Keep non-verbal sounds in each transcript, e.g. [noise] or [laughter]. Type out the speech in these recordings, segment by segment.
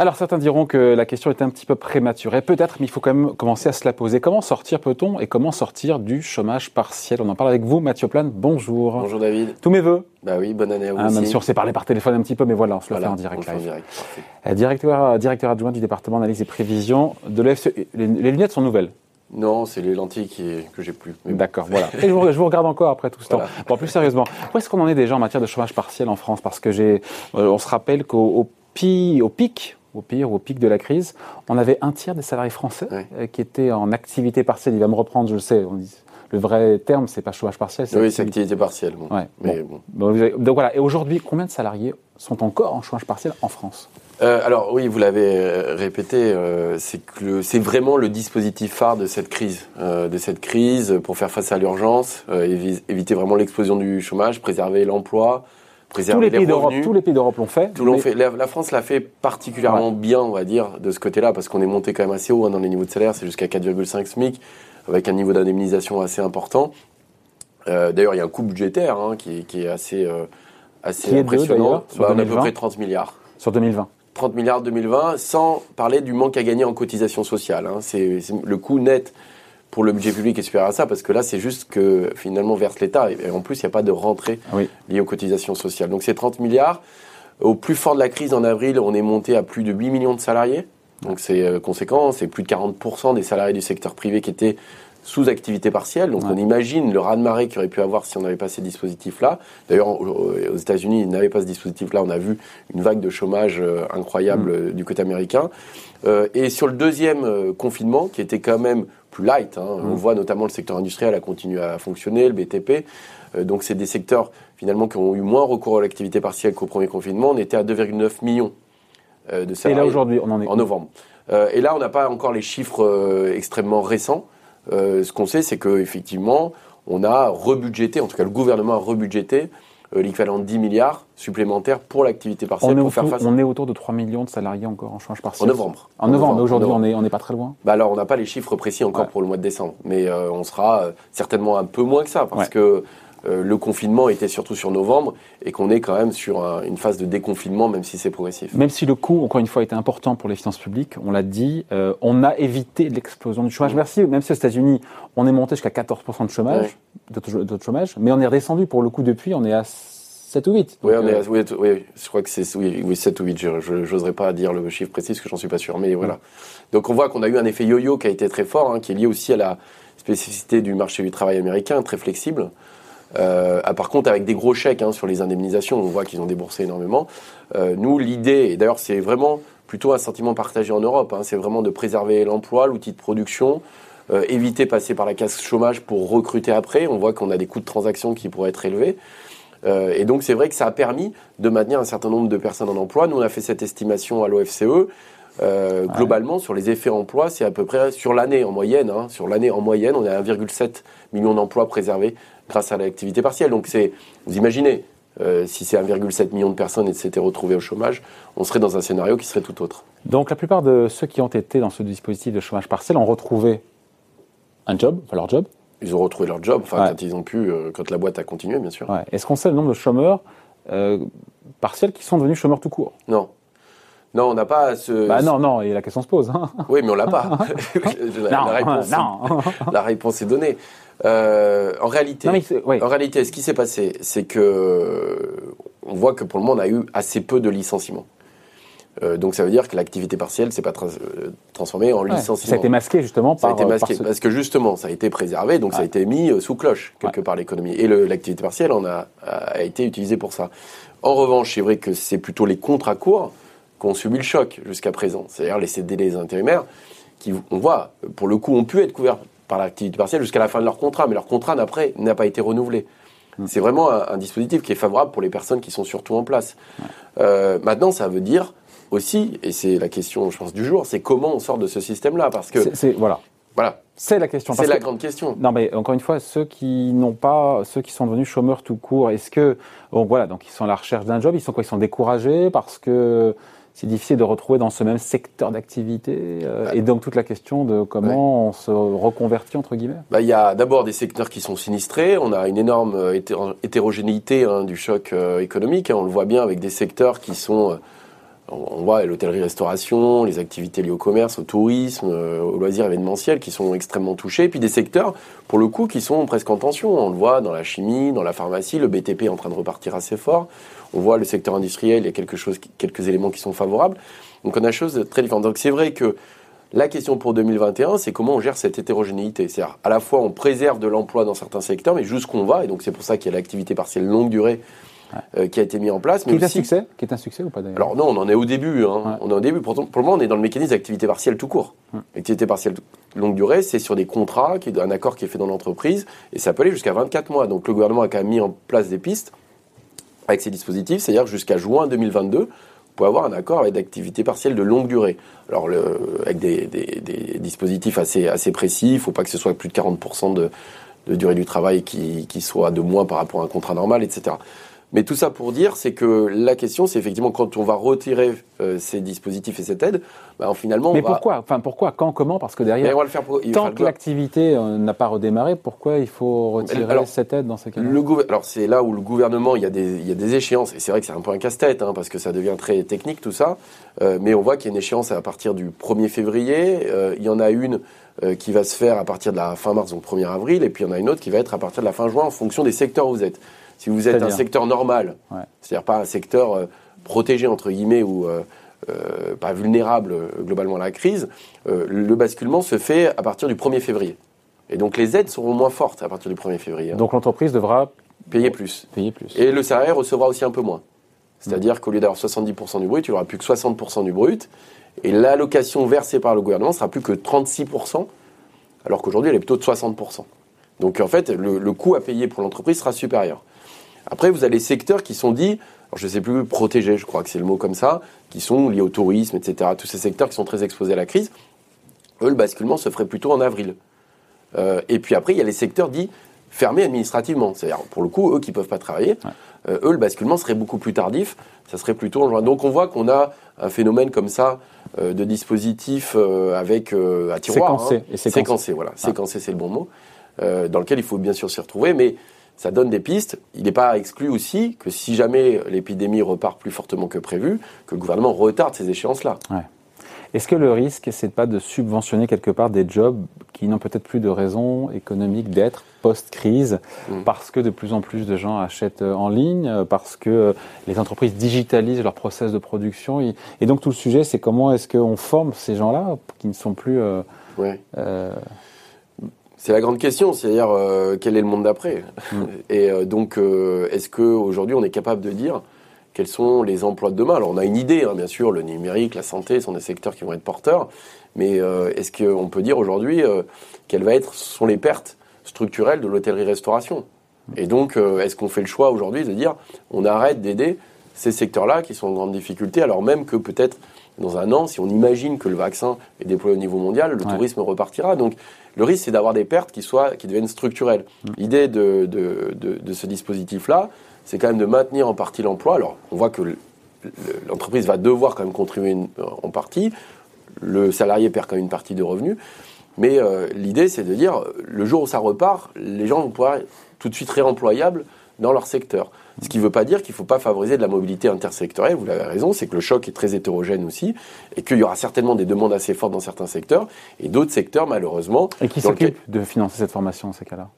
Alors certains diront que la question est un petit peu prématurée, peut-être, mais il faut quand même commencer à se la poser. Comment sortir peut-on et comment sortir du chômage partiel? On en parle avec vous, Mathieu Plane. Bonjour. Bonjour David. Tous mes voeux. Bah oui, bonne année à vous Ah, aussi. même si on s'est parlé par téléphone un petit peu, mais voilà, on se le fait en direct. en live. direct. Euh, Directeur, directeur adjoint du département d'analyse et prévision de l'EFCE. Les, les lunettes sont nouvelles. Non, c'est les lentilles qui, que j'ai plus. D'accord, voilà. Et je vous, je vous regarde encore après tout ce Voilà. temps. Bon, plus sérieusement, où est-ce qu'on en est déjà en matière de chômage partiel en France? Parce que j'ai, euh, on se rappelle qu'au au pic, au pire, au pic de la crise, on avait un tiers des salariés français Ouais. euh, qui étaient en activité partielle. Il va me reprendre, je le sais. On dit, le vrai terme, c'est pas chômage partiel, c'est Oui, c'est activité. partielle. Bon. Ouais, Mais bon. Bon, vous avez- donc voilà. Et aujourd'hui, combien de salariés sont encore en chômage partiel en France? Euh, alors oui, vous l'avez euh, répété, euh, c'est que le- c'est vraiment le dispositif phare de cette crise, euh, de cette crise pour faire face à l'urgence, évi- éviter vraiment l'explosion du chômage, préserver l'emploi, Tous les les, pays d'Europe, revenus. tous les pays d'Europe l'ont fait. Tout mais- fait. La, la France l'a fait particulièrement bien, on va dire, de ce côté-là, parce qu'on est monté quand même assez haut hein, dans les niveaux de salaire, c'est jusqu'à 4,5 SMIC, avec un niveau d'indemnisation assez important. Euh, d'ailleurs, il y a un coût budgétaire hein, qui, est, qui est assez, euh, assez Qui est de, impressionnant. sur Bah, on a à peu 2020? près 30 milliards. Sur 2020. 30 milliards 2020, sans parler du manque à gagner en cotisation sociale. hein. C'est c'est- le coût net pour le budget public est supérieur à ça, parce que là, c'est juste que finalement verse l'État. Et en plus, il n'y a pas de rentrée Oui. liée aux cotisations sociales. Donc c'est 30 milliards. Au plus fort de la crise en avril, on est monté à plus de 8 millions de salariés. Donc c'est euh, conséquent, c'est plus de 40% des salariés du secteur privé qui étaient sous activité partielle. Donc Ouais. on imagine le raz-de-marée qu'il aurait pu avoir si on n'avait pas ces dispositifs-là. D'ailleurs, aux États-Unis, ils n'avaient pas ce dispositif-là. On a vu une vague de chômage euh, incroyable euh, du côté américain. Et sur le deuxième confinement, qui était quand même plus light, hein, on voit notamment le secteur industriel a continué à fonctionner, le BTP. Euh, donc c'est des secteurs finalement qui ont eu moins recours à l'activité partielle qu'au premier confinement. On était à 2,9 millions euh, de Et salariés là aujourd'hui, on en est. en novembre. Euh, et là, on n'a pas encore les chiffres extrêmement récents. Ce qu'on sait, c'est qu'effectivement, on a rebudgété, en tout cas le gouvernement a rebudgété l'équivalent de 10 milliards supplémentaires pour l'activité partielle On est, pour faire autour, face. on est autour de 3 millions de salariés encore en En partiel. novembre. En novembre, mais En aujourd'hui, novembre. on n'est on pas très loin. Bah alors, on n'a pas les chiffres précis encore Ouais. pour le mois de décembre, mais euh, on sera euh, certainement un peu moins que ça, parce Ouais. que euh, le confinement était surtout sur novembre, et qu'on est quand même sur un- une phase de déconfinement, même si c'est progressif. Même si le coût, encore une fois, était important pour les finances publiques, on l'a dit, euh, on a évité l'explosion du chômage. Mm. Merci, même si aux États-Unis, on est monté jusqu'à 14% de chômage, de chômage, mais on est redescendu pour le coup depuis, on est à 7 ou 8. Oui, on est euh, à- oui, t- oui, je crois que c'est oui, oui, 7 ou 8, je n'oserais pas dire le chiffre précis parce que j'en suis pas sûr, mais voilà. Donc on voit qu'on a eu un effet yo-yo qui a été très fort, hein, qui est lié aussi à la spécificité du marché du travail américain, très flexible. Euh, ah, par contre, avec des gros chèques hein, sur les indemnisations, on voit qu'ils ont déboursé énormément. Euh, nous, l'idée, et d'ailleurs c'est vraiment plutôt un sentiment partagé en Europe, hein, c'est vraiment de préserver l'emploi, l'outil de production, euh, éviter de passer par la casse chômage pour recruter après. On voit qu'on a des coûts de transaction qui pourraient être élevés. Euh, et donc c'est vrai que ça a permis de maintenir un certain nombre de personnes en emploi. Nous, on a fait cette estimation à l'OFCE. Euh, Globalement, sur les effets emploi, c'est à peu près sur l'année en moyenne. hein, sur l'année en moyenne, on a 1,7 million d'emplois préservés grâce à l'activité partielle. Donc c'est, vous imaginez, euh, si c'est 1,7 million de personnes et s'étaient retrouvées au chômage, on serait dans un scénario qui serait tout autre. Donc la plupart de ceux qui ont été dans ce dispositif de chômage partiel ont retrouvé un job, enfin leur job. Ils ont retrouvé leur job, enfin Ouais. quand ils ont pu, euh, quand la boîte a continué, bien sûr. Ouais. Est-ce qu'on sait le nombre de chômeurs euh, partiels qui sont devenus chômeurs tout court? Non. Non, on n'a pas ce. Bah non, non, et la question se pose. hein. Oui, mais on l'a pas. [laughs] la, non, la réponse, non. la réponse est donnée. Euh, en réalité, Non, ouais. en réalité, ce qui s'est passé, c'est que on voit que pour le moment, on a eu assez peu de licenciements. Euh, donc ça veut dire que l'activité partielle s'est pas euh, transformée en Ouais. licenciement. Ça a été masqué justement Ça a par. été masqué par ce- parce que justement, ça a été préservé, donc ça a Ouais. été mis sous cloche quelque part l'économie. Et l'activité partielle en a, a été utilisée pour ça. En revanche, c'est vrai que c'est plutôt les contrats courts qui ont subi le choc jusqu'à présent. C'est-à-dire les CDD, les intérimaires, qui, on voit, pour le coup, ont pu être couverts par l'activité partielle jusqu'à la fin de leur contrat, mais leur contrat d'après n'a pas été renouvelé. C'est vraiment un, un dispositif qui est favorable pour les personnes qui sont surtout en place. Euh, maintenant, ça veut dire aussi, et c'est la question, je pense, du jour, c'est comment on sort de ce système-là, parce que C'est- voilà. voilà, C'est la question. c'est la que- grande question. Non, mais encore une fois, ceux qui n'ont pas, ceux qui sont devenus chômeurs tout court, est-ce que, bon, voilà, donc ils sont à la recherche d'un job, ils sont quoi? Ils sont découragés parce que c'est difficile de retrouver dans ce même secteur d'activité, euh, et donc toute la question de comment on se reconvertit entre guillemets. Bah, il y a d'abord des secteurs qui sont sinistrés. On a une énorme hétéro- hétérogénéité hein, du choc euh, économique. hein. On le voit bien avec des secteurs qui sont euh, on voit l'hôtellerie-restauration, les activités liées au commerce, au tourisme, euh, au loisir événementiel qui sont extrêmement touchés. Et puis des secteurs, pour le coup, qui sont presque en tension. On le voit dans la chimie, dans la pharmacie, le BTP est en train de repartir assez fort. On voit le secteur industriel, il y a quelques éléments qui sont favorables. Donc on a choses très différentes. Donc c'est vrai que la question pour 2021, c'est comment on gère cette hétérogénéité. C'est-à-dire, à la fois, on préserve de l'emploi dans certains secteurs, mais jusqu'où on va. Et donc, c'est pour ça qu'il y a l'activité partielle longue durée euh, qui a été mis en place. Mais qui est un succès Qui est un succès ou pas d'ailleurs Alors non, on en est au début. Hein. On est au début. Pour, pour, le moment, on est dans le mécanisme d'activité partielle tout court. L'activité partielle longue durée, c'est sur des contrats, qui un accord qui est fait dans l'entreprise, et ça peut aller jusqu'à 24 mois. Donc le gouvernement a quand même mis en place des pistes avec ces dispositifs, c'est-à-dire jusqu'à juin 2022, pour avoir un accord avec d'activité partielle de longue durée. Alors, le, avec des, des, des, dispositifs assez, assez précis, il ne faut pas que ce soit plus de 40% de, de, durée du travail qui, qui, soit de moins par rapport à un contrat normal, etc. Mais tout ça pour dire, c'est que la question, c'est effectivement quand on va retirer euh, ces dispositifs et cette aide, bah, finalement. Mais pourquoi? Enfin, pourquoi? Quand? Comment? Parce que derrière, le faire tant que l'activité euh, n'a pas redémarré, pourquoi il faut retirer cette aide dans ces cas-là? Alors, c'est là où le gouvernement, il y a des, il y a des échéances. Et c'est vrai que c'est un peu un casse-tête, hein, parce que ça devient très technique tout ça. Euh, mais on voit qu'il y a une échéance à partir du 1er février. Il y en a une qui va se faire à partir de la fin mars, donc 1er avril. Et puis il y en a une autre qui va être à partir de la fin juin en fonction des secteurs où vous êtes. Si vous êtes un secteur normal, c'est-à-dire pas un secteur euh, protégé entre guillemets ou euh, euh, pas vulnérable globalement à la crise, le basculement se fait à partir du 1er février. Et donc les aides seront moins fortes à partir du 1er février. Hein. Donc l'entreprise devra payer plus. Payer plus. Et le salarié recevra aussi un peu moins. C'est-à-dire mmh. qu'au lieu d'avoir 70% du brut, il aura plus que 60% du brut. Et l'allocation versée par le gouvernement sera plus que 36%, alors qu'aujourd'hui elle est plutôt de 60%. Donc en fait, le, le coût à payer pour l'entreprise sera supérieur. Après, vous avez les secteurs qui sont dits, alors je ne sais plus, protégés, je crois que c'est le mot comme ça, qui sont liés au tourisme, etc. Tous ces secteurs qui sont très exposés à la crise. Eux, le basculement se ferait plutôt en avril. Euh, et puis après, il y a les secteurs dits fermés administrativement. C'est-à-dire, pour le coup, eux qui ne peuvent pas travailler, euh, eux, le basculement serait beaucoup plus tardif. Ça serait plutôt en juin. Donc on voit qu'on a un phénomène comme ça euh, de dispositifs avec à tiroir. Séquencé. Hein. Et séquencé. voilà. Ah. Séquencé, c'est le bon mot. Dans lequel il faut bien sûr s'y retrouver. Mais ça donne des pistes. Il n'est pas exclu aussi que si jamais l'épidémie repart plus fortement que prévu, que le gouvernement retarde ces échéances-là. Est-ce que le risque, c'est pas de subventionner quelque part des jobs qui n'ont peut-être plus de raison économique d'être post-crise, mm. parce que de plus en plus de gens achètent en ligne, parce que les entreprises digitalisent leur process de production, et, donc tout le sujet, c'est comment est-ce qu'on forme ces gens-là qui ne sont plus euh, euh, c'est la grande question, c'est-à-dire euh, quel est le monde d'après mm. [laughs] Et euh, donc, euh, est-ce qu'aujourd'hui on est capable de dire quels sont les emplois de demain? Alors on a une idée, hein, bien sûr, le numérique, la santé sont des secteurs qui vont être porteurs, mais est-ce qu'on peut dire aujourd'hui quelles va être, sont les pertes structurelles de l'hôtellerie-restauration? Et donc, est-ce qu'on fait le choix aujourd'hui de dire on arrête d'aider ces secteurs-là qui sont en grande difficulté, alors même que peut-être dans un an, si on imagine que le vaccin est déployé au niveau mondial, le tourisme repartira. Donc le risque, c'est d'avoir des pertes qui, soient, qui deviennent structurelles. Mm. L'idée de, de, de, ce dispositif-là, c'est quand même de maintenir en partie l'emploi. Alors on voit que l'entreprise va devoir quand même contribuer en partie. Le salarié perd quand même une partie de revenus. Mais euh, l'idée, c'est de dire, le jour où ça repart, les gens vont pouvoir être tout de suite réemployables dans leur secteur. Ce qui ne veut pas dire qu'il ne faut pas favoriser de la mobilité intersectorielle, vous l'avez raison, c'est que le choc est très hétérogène aussi, et qu'il y aura certainement des demandes assez fortes dans certains secteurs, et d'autres secteurs, malheureusement... Et qui s'occupe de financer cette formation dans ces cas-là?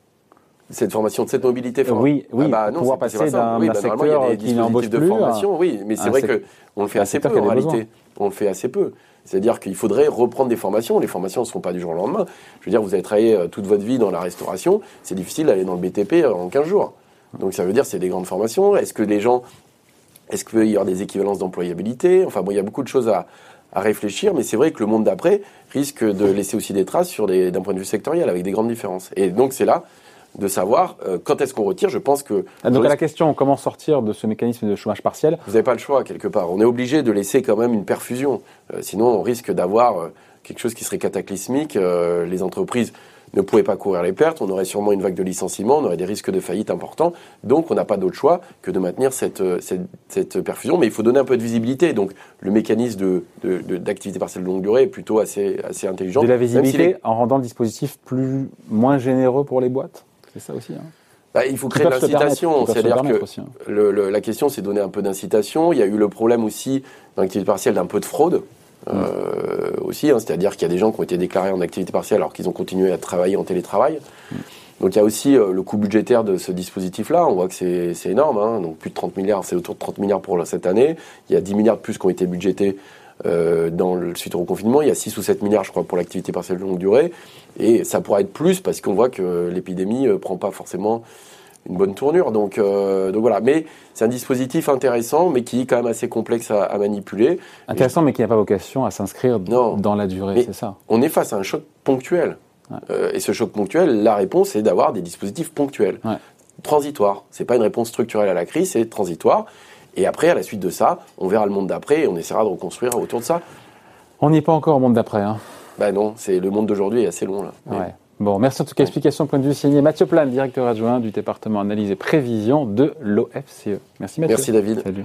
Cette formation de cette mobilité Oui, oui, ah bah non, pouvoir passer d'un oui, bah, secteur il qui n'embauche de formation, oui, mais c'est vrai qu'on le fait assez peu en réalité. On le fait assez peu. C'est-à-dire qu'il faudrait reprendre des formations. Les formations ne seront pas du jour au lendemain. Je veux dire, vous avez travaillé euh, toute votre vie dans la restauration. C'est difficile d'aller dans le BTP en 15 jours. Donc ça veut dire c'est des grandes formations. Est-ce que les gens, est-ce qu'il y avoir des équivalences d'employabilité? Enfin bon, il y a beaucoup de choses à, à réfléchir, mais c'est vrai que le monde d'après risque de laisser aussi des traces sur d'un point de vue sectoriel avec des grandes différences. Et donc c'est là de savoir euh, quand est-ce qu'on retire. Je pense que ah, donc à la question comment sortir de ce mécanisme de chômage partiel, vous n'avez pas le choix quelque part. On est obligé de laisser quand même une perfusion, euh, sinon on risque d'avoir euh, quelque chose qui serait cataclysmique. les entreprises ne pouvait pas courir les pertes, on aurait sûrement une vague de licenciements, on aurait des risques de faillite importants. Donc on n'a pas d'autre choix que de maintenir cette, euh, cette, cette, perfusion, mais il faut donner un peu de visibilité. Donc le mécanisme d'activité de, partielle de longue durée est plutôt assez, assez intelligent. De la visibilité en rendant le dispositif plus, moins généreux pour les boîtes? C'est ça aussi hein bah, il faut créer de l'incitation. C'est-à-dire que hein. le, la question, c'est donner un peu d'incitation. Il y a eu le problème aussi dans l'activité partielle d'un peu de fraude. Euh, aussi, hein, c'est-à-dire qu'il y a des gens qui ont été déclarés en activité partielle alors qu'ils ont continué à travailler en télétravail. Donc il y a aussi euh, le coût budgétaire de ce dispositif-là. On voit que c'est énorme. Hein. Donc plus de 30 milliards, c'est autour de 30 milliards pour cette année. Il y a 10 milliards de plus qui ont été budgétés euh, dans le suite au confinement. Il y a 6 ou 7 milliards, je crois, pour l'activité partielle de longue durée. Et ça pourra être plus parce qu'on voit que l'épidémie ne prend pas forcément une bonne tournure. Donc, donc voilà. Mais c'est un dispositif intéressant, mais qui est quand même assez complexe à, manipuler. Intéressant, mais qui n'a pas vocation à s'inscrire dans la durée, c'est ça? On est face à un choc ponctuel. Euh, et ce choc ponctuel, la réponse est d'avoir des dispositifs ponctuels, ouais. transitoires. C'est pas une réponse structurelle à la crise, c'est transitoire. Et après, à la suite de ça, on verra le monde d'après et on essaiera de reconstruire autour de ça. On n'y est pas encore au monde d'aprrêt. Hein. Ben non, c'est le monde d'aujourd'hui est assez long là. Ouais. Bon, merci en tout cas. Explication point de vue signé Mathieu Plan, directeur adjoint du département analyse et prévision de l'OFCE. Merci Mathieu. Merci David. Salut.